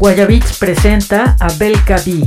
Guayabits presenta a Belka B.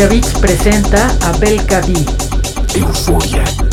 Guayabits presenta a Belka B. Euforia.